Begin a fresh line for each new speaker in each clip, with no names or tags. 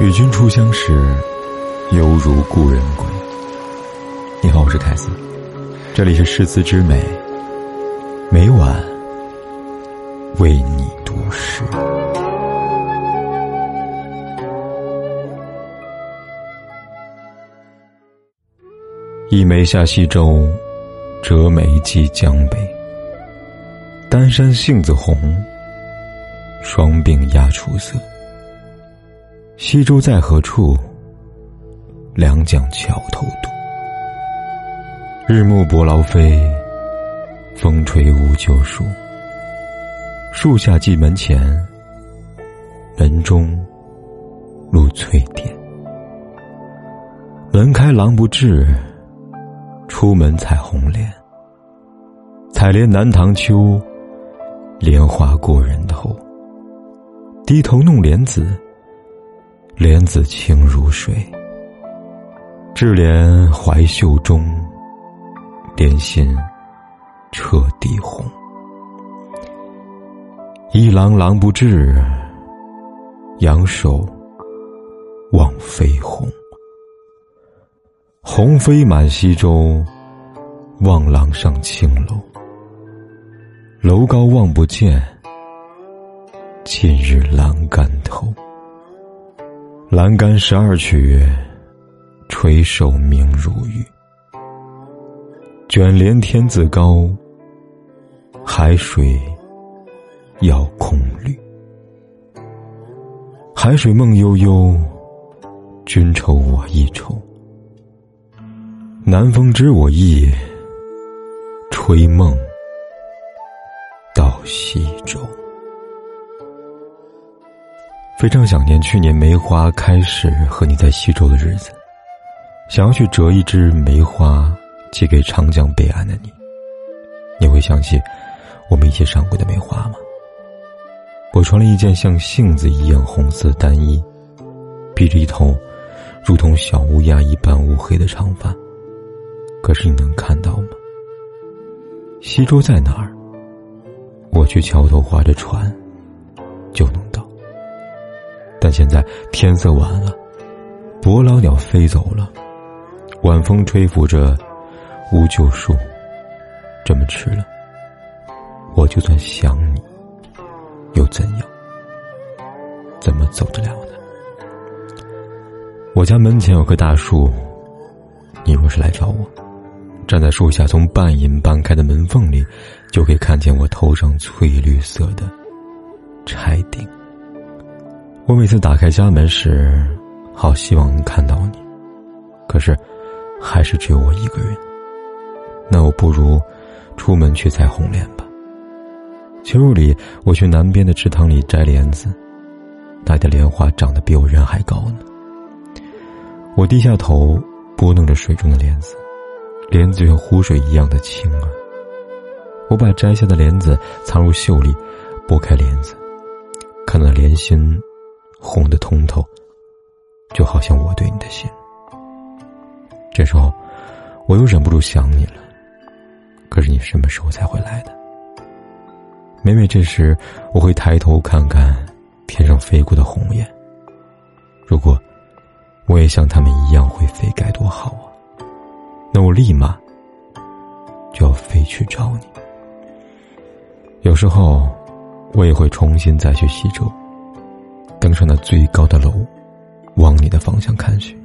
与君初相识，犹如故人归。你好，我是凯斯，这里是诗词之美，每晚为你读诗。一眉下西洲，折梅寄江北。丹山杏子红，双鬓鸦雏色。西洲在何处？两桨桥头渡。日暮伯劳飞，风吹无旧树。树下蓟门前，门中露翠点。门开郎不至，出门采红莲。采莲南塘秋，莲花过人头。低头弄莲子。莲子清如水，智莲怀袖中，莲心彻底红。一郎郎不至，仰首望飞鸿。鸿飞满西洲，望郎上青楼。楼高望不见，近日阑干头。栏杆十二曲，垂首明如玉。卷帘天自高，海水要空绿。海水梦悠悠，君愁我亦愁。南风知我意，吹梦到西洲。非常想念去年梅花开时和你在西洲的日子，想要去折一枝梅花寄给长江北岸的你。你会想起我们一起赏过的梅花吗？我穿了一件像杏子一样红色单衣，披着一头如同小乌鸦一般乌黑的长发。可是你能看到吗？西洲在哪儿？我去桥头划着船，但现在天色晚了，伯劳鸟飞走了，晚风吹拂着乌桕树。这么迟了，我就算想你，又怎样？怎么走得了呢？我家门前有棵大树，你若是来找我，站在树下，从半隐半开的门缝里，就可以看见我头上翠绿色的钗顶。我每次打开家门时，好希望能看到你，可是，还是只有我一个人。那我不如出门去采红莲吧。秋日里，我去南边的池塘里摘莲子，那的莲花长得比我人还高呢。我低下头拨弄着水中的莲子，莲子像湖水一样的清啊。我把摘下的莲子藏入袖里，拨开莲子，看到莲心。红的通透，就好像我对你的心。这时候，我又忍不住想你了。可是你什么时候才会来的？每每这时，我会抬头看看天上飞过的鸿雁。如果我也像他们一样会飞，该多好啊！那我立马就要飞去找你。有时候，我也会重新再去西周。登上那最高的楼，往你的方向看去。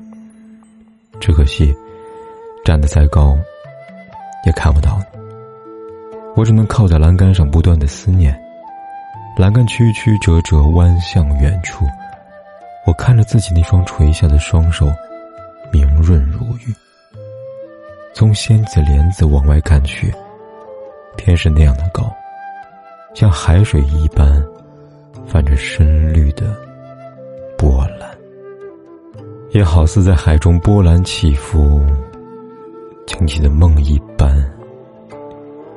只可惜，站得再高，也看不到你。我只能靠在栏杆上，不断的思念。栏杆曲曲折折，弯向远处。我看着自己那双垂下的双手，明润如玉。从仙子帘子往外看去，天是那样的高，像海水一般。泛着深绿的波澜，也好似在海中波澜起伏、惊起的梦一般，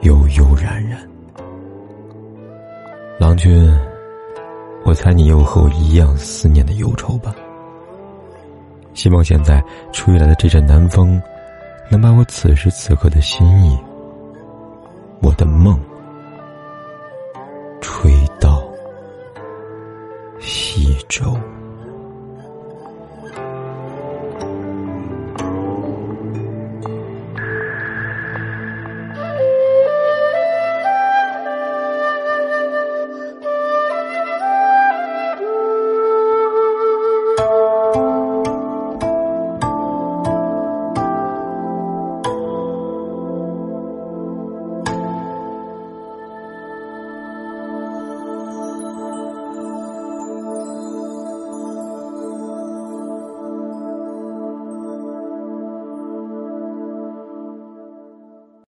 悠悠然然。郎君，我猜你又和我一样思念的忧愁吧？希望现在吹来的这阵南风，能把我此时此刻的心意，我的梦。粥。